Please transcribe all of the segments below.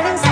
一片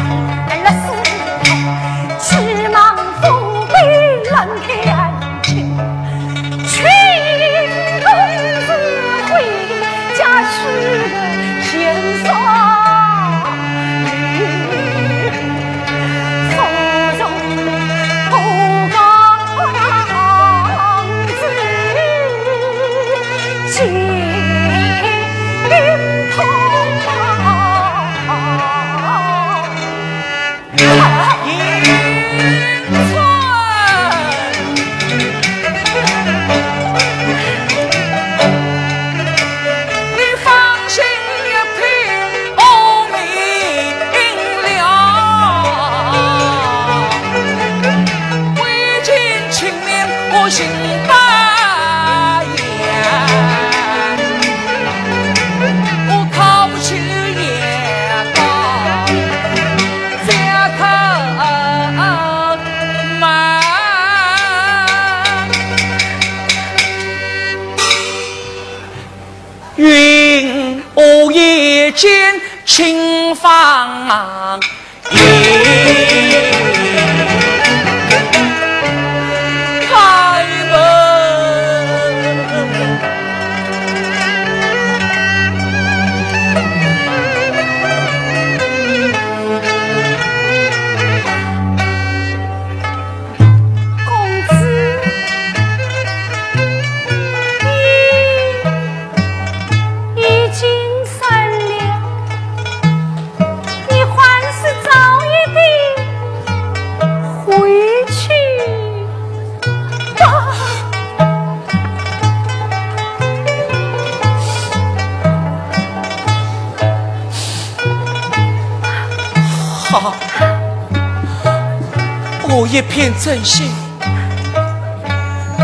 真心，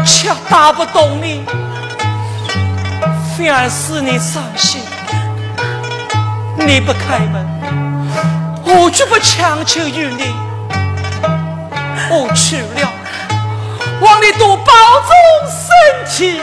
却打不动你，反而使你伤心。你不开门，我绝不强求于你。我去了，望你多保重身体。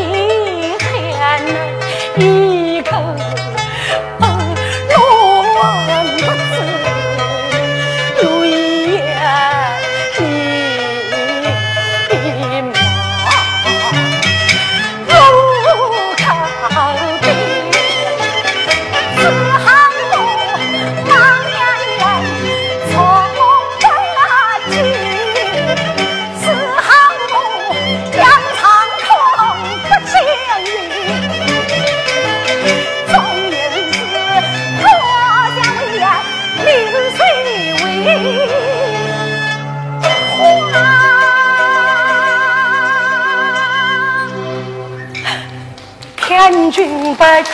你看喊呐一口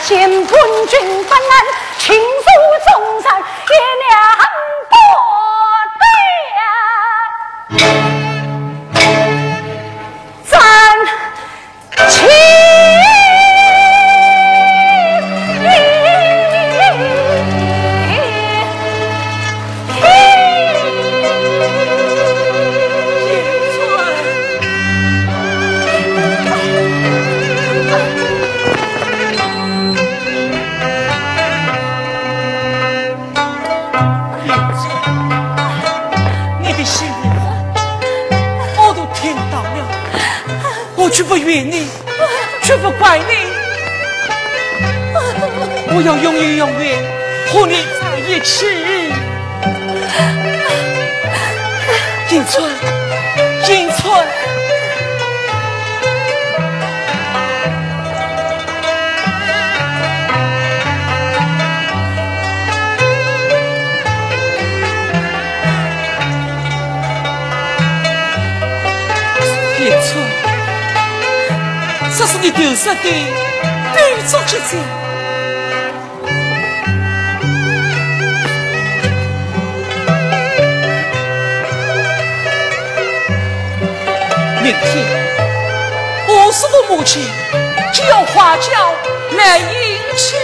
见官军本案，迎春，迎春，迎春。这是你丢失的对足之明天，我是我母亲就要花轿来迎亲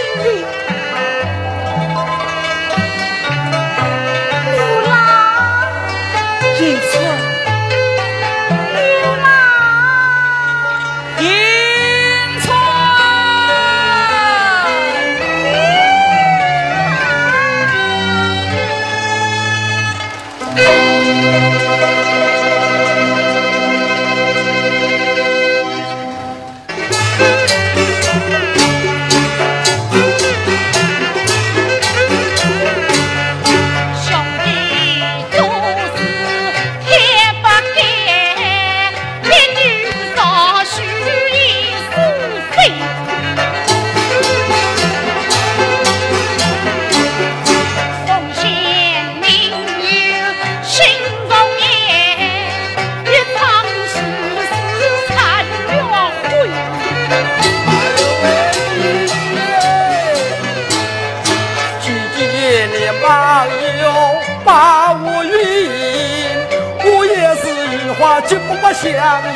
你。相依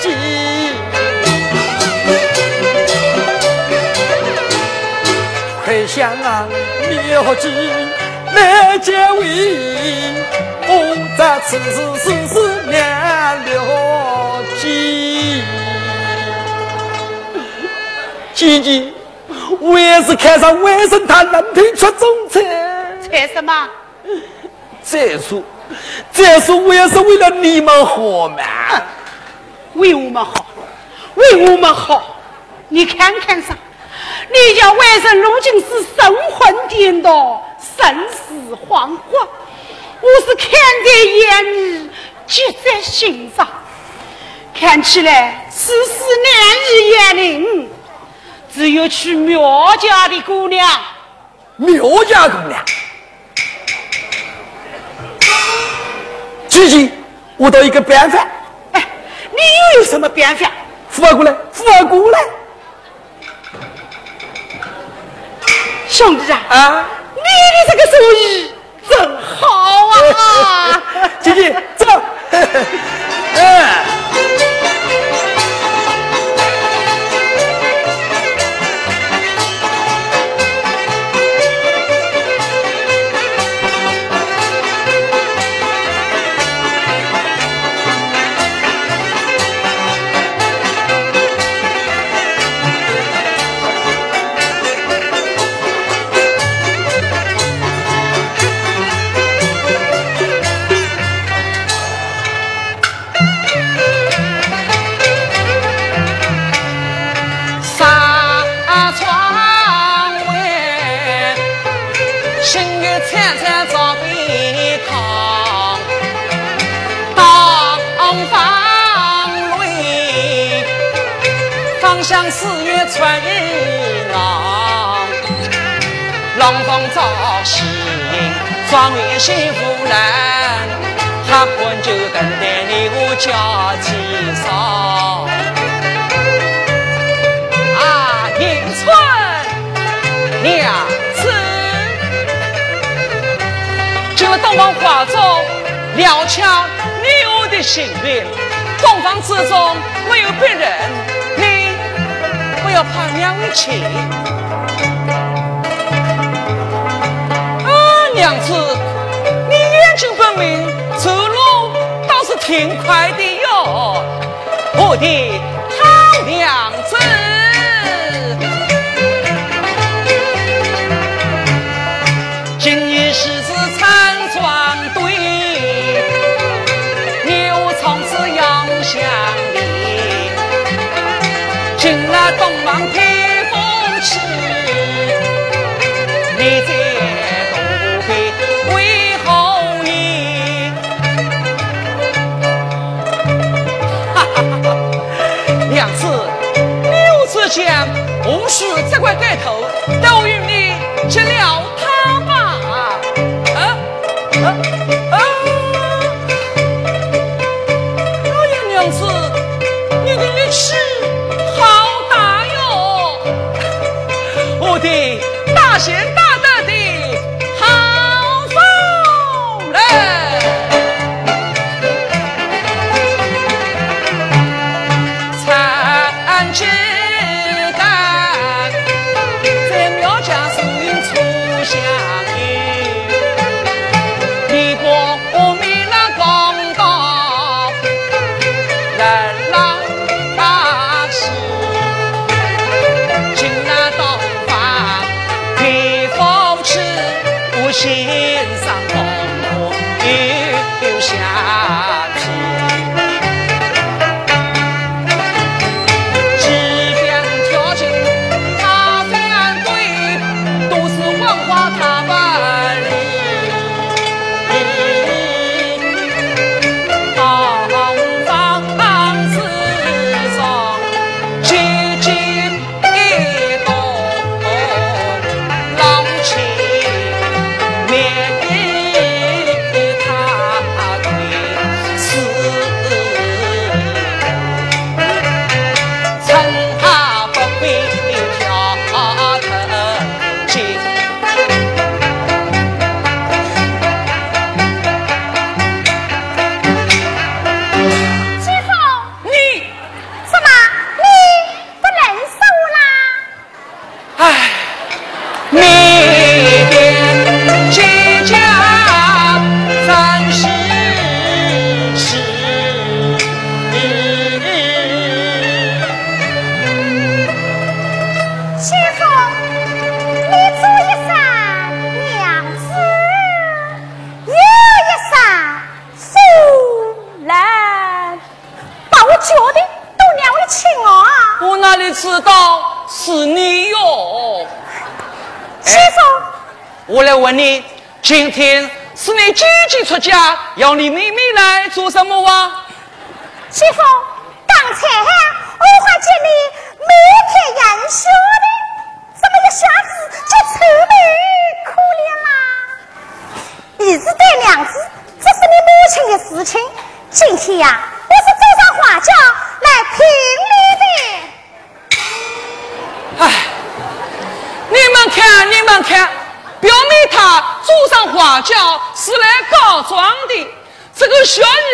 紧，快向妙计来结为，我在此时死死难了计。姐姐，我也是看上外甥他能推出中策。策什么？再说。这是我也是为了你们好？嘛，为我们好，为我们好。你看看啥？你家外甥如今是神魂颠倒，生死惶惶，我是看在眼里，记在心上。看起来世事难以言明，只有去苗家的姑娘。苗家姑娘。最近我到一个办法。哎，你又有什么办法？富二哥呢？富二哥呢？兄弟啊，啊，你的这个手艺真好啊！姐姐，走。哎、取这块盖头。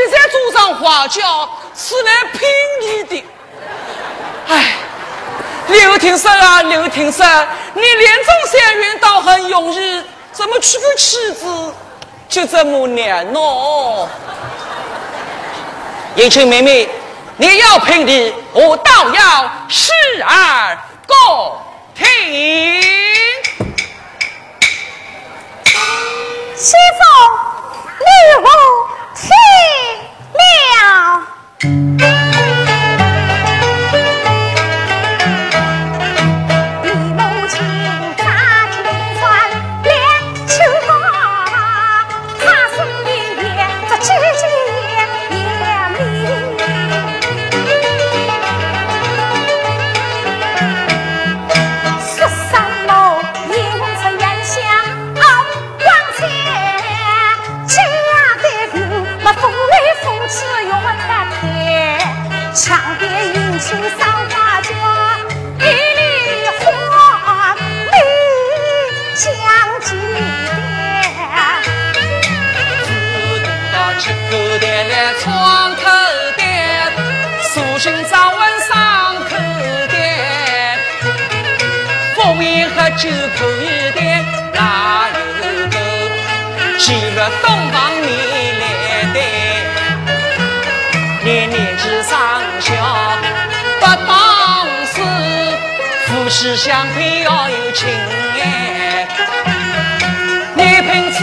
在祖上花轿是来聘礼的。哎，刘廷生啊，刘廷生，你连中三元倒很容易，怎么娶个妻子就这么难呢？英轻妹妹，你要聘礼，我倒要十而个听。西凤，你我听。妙酒口一点，哪有够？记了东方你来的，你年纪尚小，不懂事，夫妻相配要有情哎。你凭此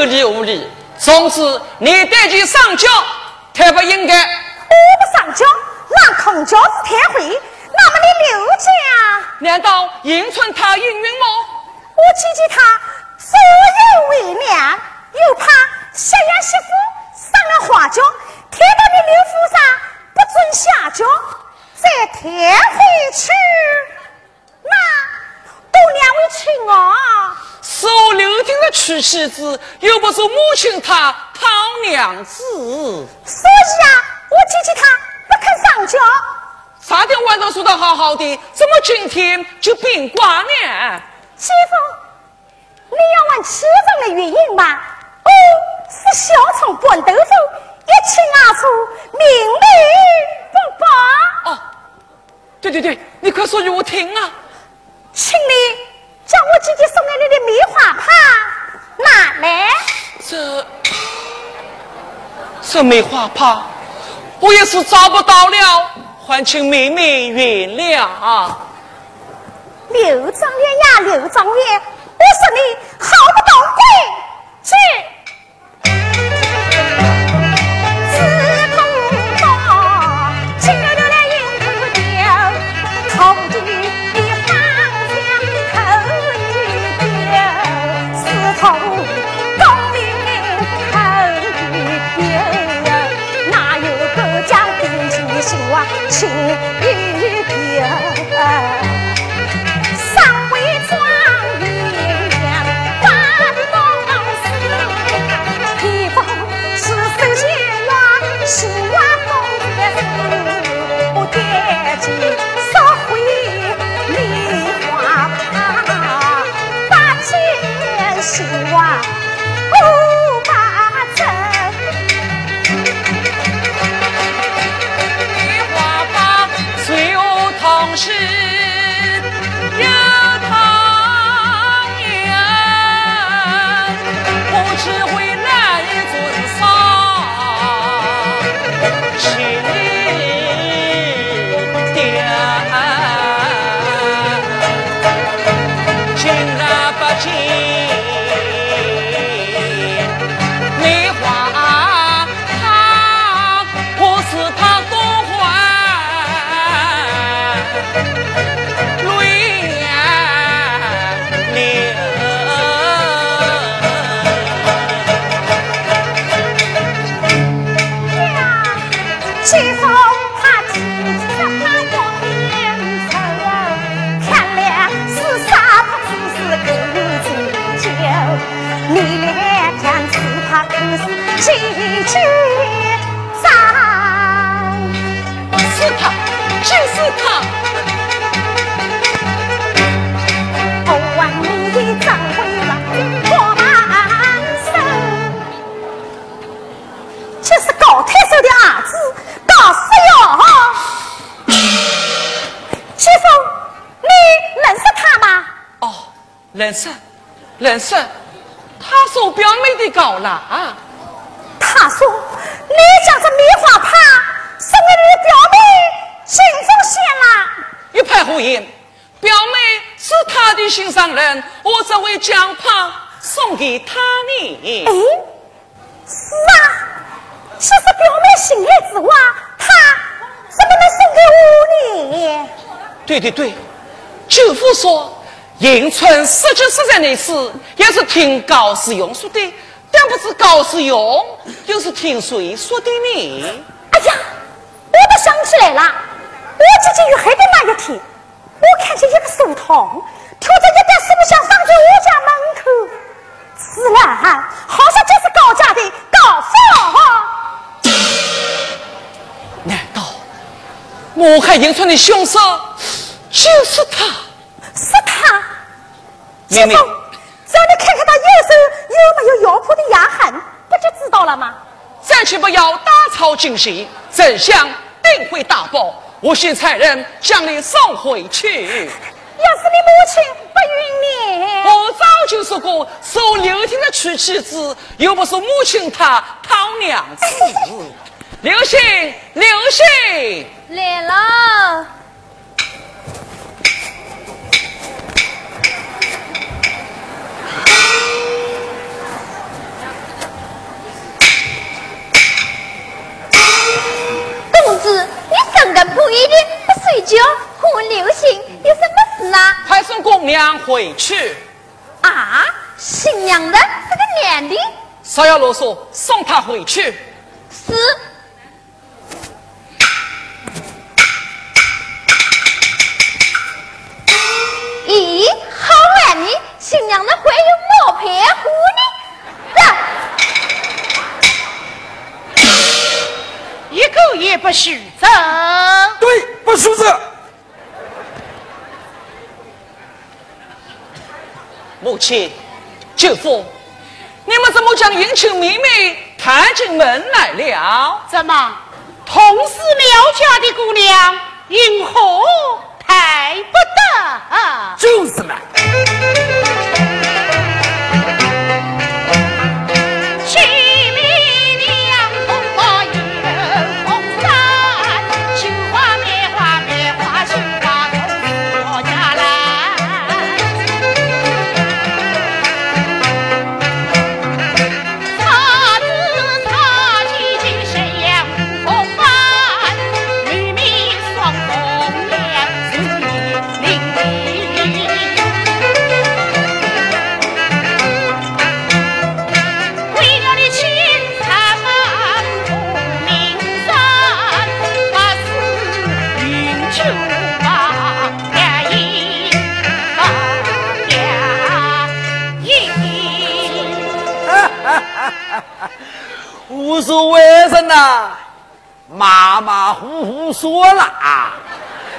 有理无理？总之，你带去上交，太不应该。我不上交，让孔教子开会。那么你刘家，难道迎春他应允吗？我姐姐她左右为难，又怕下丫媳妇上了花轿，贴到你刘府上不准下轿，再贴回去，那都两位亲啊。是我刘妻子，又不是母亲她讨娘子。所以啊，我姐姐她不肯上轿。昨天晚上说的好好的，怎么今天就变卦呢？姐夫，你要问其中的原因吗？哦，是小虫搬豆腐，一清二楚，明明不白。哦，对对对，你快说给我听啊，请你。将我姐姐送给你的梅花帕拿来。这这梅花怕，我也是找不到了，还请妹妹原谅啊。刘状元呀，刘状元，我说你好不懂规矩。情人生，他说表妹的高了啊。他说你家这棉花帕送给你的表妹金凤仙啦。一派胡言，表妹是他的心上人，我只会将帕送给他呢。哎，是啊，其实表妹心爱之花，他怎么能送给我呢？对对对，舅父说。迎春十九十三那时，也是听高世勇说的，但不是高世勇又是听谁说的呢？哎呀，我都想起来了，我姐姐遇害的那一天，我看见一个书童挑着一袋书箱放在我家门口，自然好像就是高家的高凤。难道谋害迎春的凶手就是他？是他。妹妹，只要你看看他右手有没有咬破的牙痕，不就知道了吗？暂且不要打草惊蛇，真相定会大爆。我先差人将你送回去。要是你母亲不允你，我早就说过，受刘婷的娶妻子，又不是母亲她讨娘子。刘星，刘星来了。不一定不睡觉，和我留心有什么事呢？快送姑娘回去。啊，新娘的是个男的。少要啰嗦，送她回去。是。咦，好玩呢！新娘的会不许走。对，不许走。母亲，舅父，你们怎么将迎亲妹妹抬进门来了？怎么，同是苗家的姑娘，因何抬不得？就是嘛。所谓人呐，马马虎虎说了啊。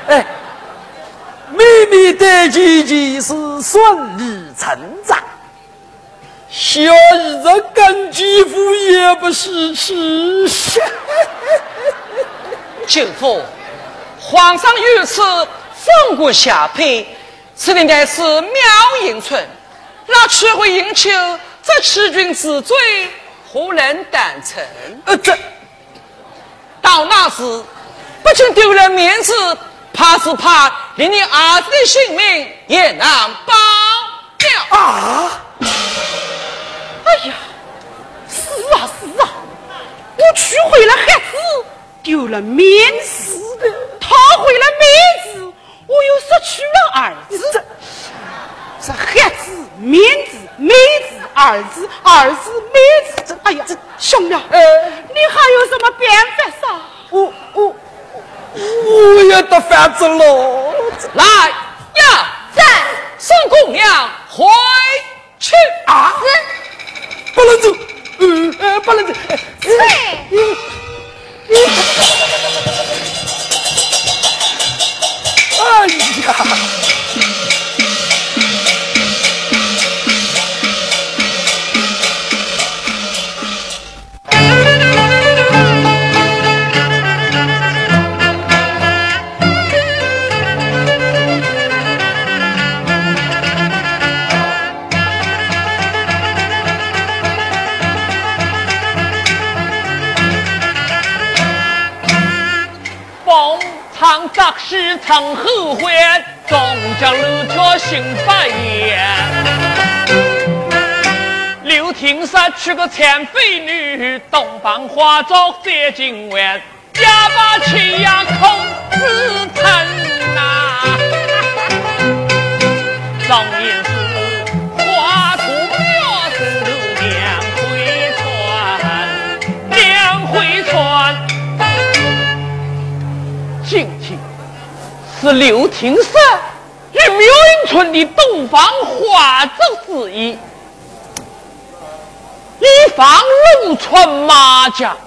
哎，妹妹的姐姐是顺理成章，小姨子跟继父也不是吃。舅父，皇上御赐封国下配，此应该是苗迎春，那却会迎求这欺君之罪。何人胆成？呃，这到那时，不仅丢了面子，怕是怕连你儿子的性命也难保掉啊！哎呀，是啊是啊，我娶回了孩子，丢了面子；讨回了面子，我又失去了儿子。这孩子面子，妹子儿子，儿子妹子，哎呀，这兄弟，呃，你还有什么办法噻？我我我也得法子喽！来呀，在送姑娘回去啊！不能走，嗯呃，不能走，对，哎呀！唐杂事曾后悔，终将六条心不言。刘廷山娶个残废女，东方花烛在今晚，家把亲呀空自叹呐。常是刘廷山与苗云村的洞房花烛之夜。以防龙穿马甲，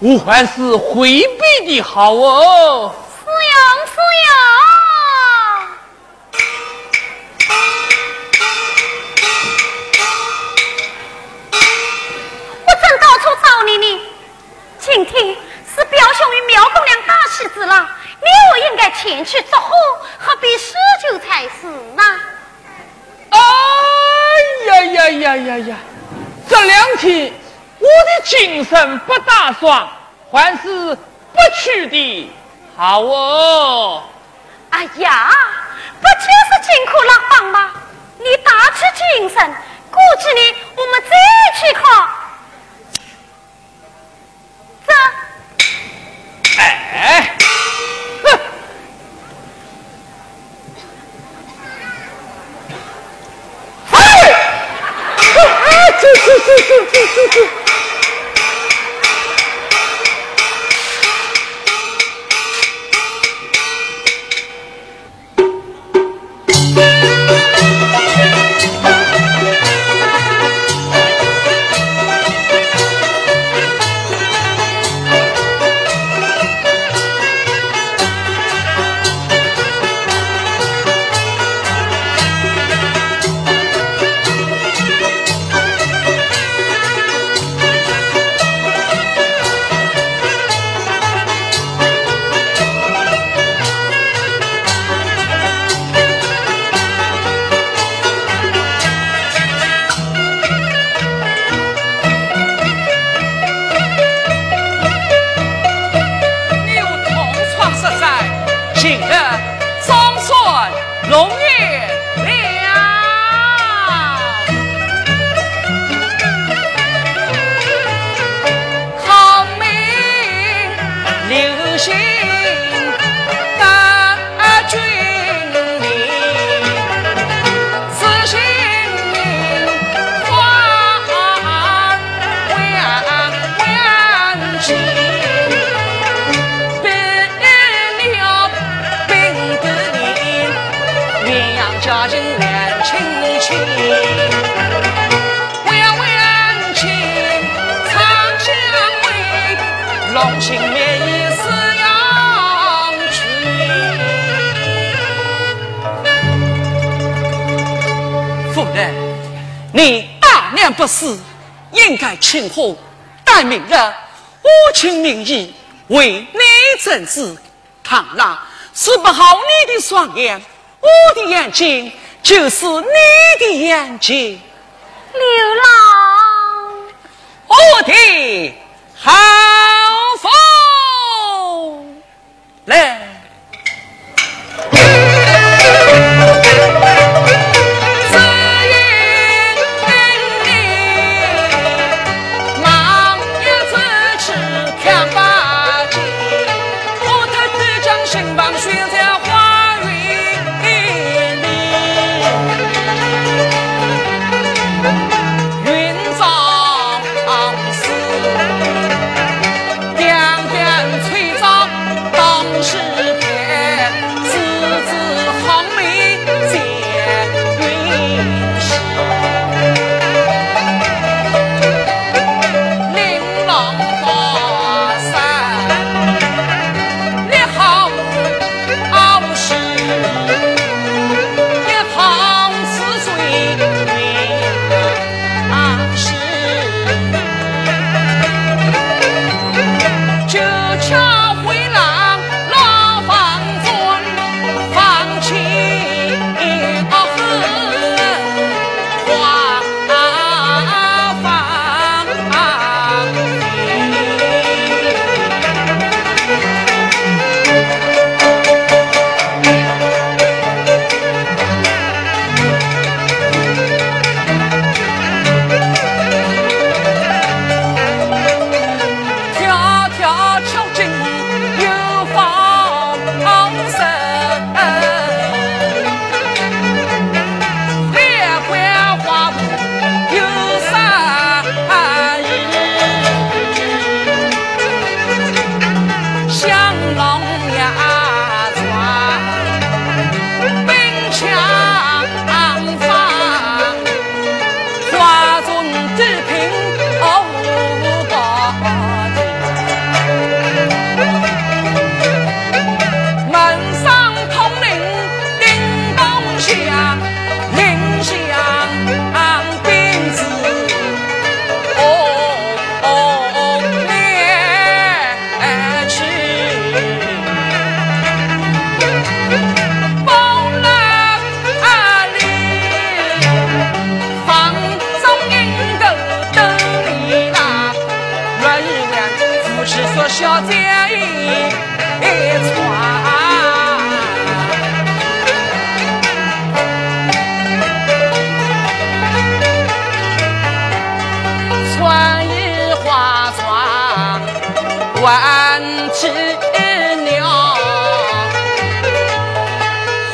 我还是回避的好哦。师兄，师兄，我正到处找你呢。今天是表兄与苗姑娘大喜之日，我应该前去祝贺，何必施酒才是呢？哎呀呀呀呀呀！这两天我的精神不大爽，还是不去的好哦。哎呀，不就是辛苦了帮吗？你打起精神，过几年我们再去考。这，哎，你大娘不死，应该请贺。待明日我请名义为你诊治。倘若治不好你的双眼，我的眼睛就是你的眼睛。刘郎，我的好风来。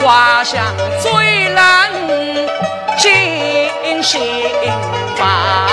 花香最难尽心房，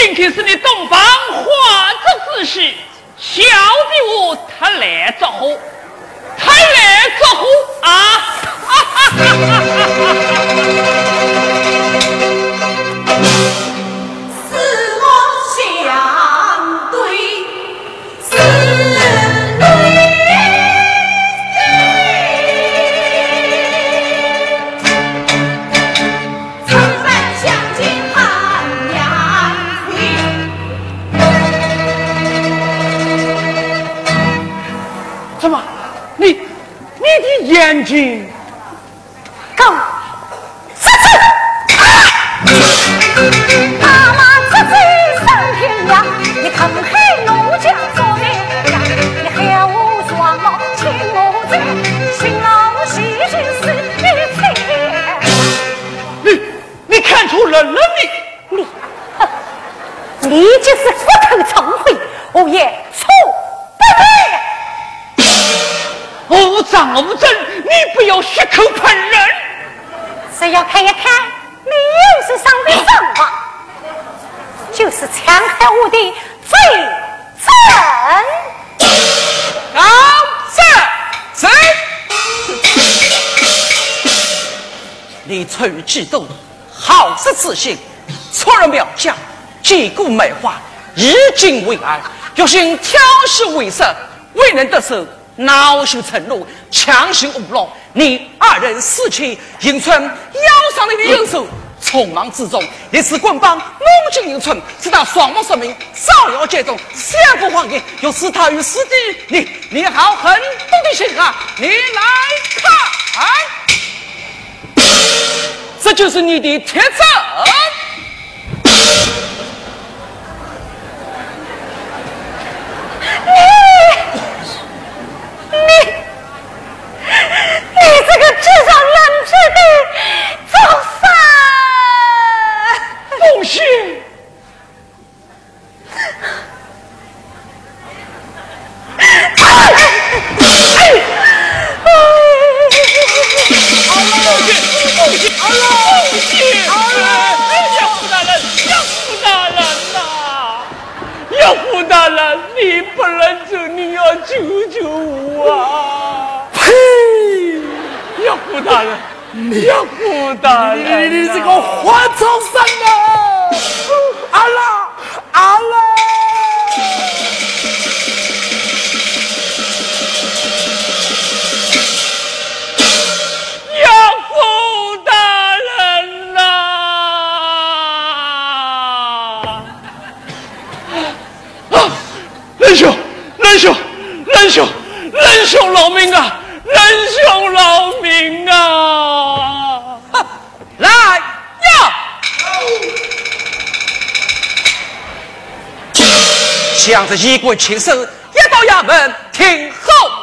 今天是你洞房花烛之时，小弟我特来祝贺。他来祝贺啊！哈哈哈哈哈哈！眼睛，狗，出去！阿妈出去上天涯，你看海怒江做的呀，你害我我你猜。你你看出人了你？你，你就是骨头聪慧，我也错不了。无赃无证，你不要血口喷人。只要看一看你右手上的伤疤，就是强害我的罪证。高正，你出于嫉妒，好色自信，错了苗家，击鼓梅花，以金为爱，有心挑事为色，未能得手。恼羞成怒，强行舞弄，你二人私情，迎春腰上的右手，匆忙之中，一次棍棒弄进迎春，使他双目失明，招摇接中，三不谎言，又使他与师弟，你你好狠毒的心啊！你来看，这就是你的铁证。你，向着衣冠禽兽，一到衙门听候。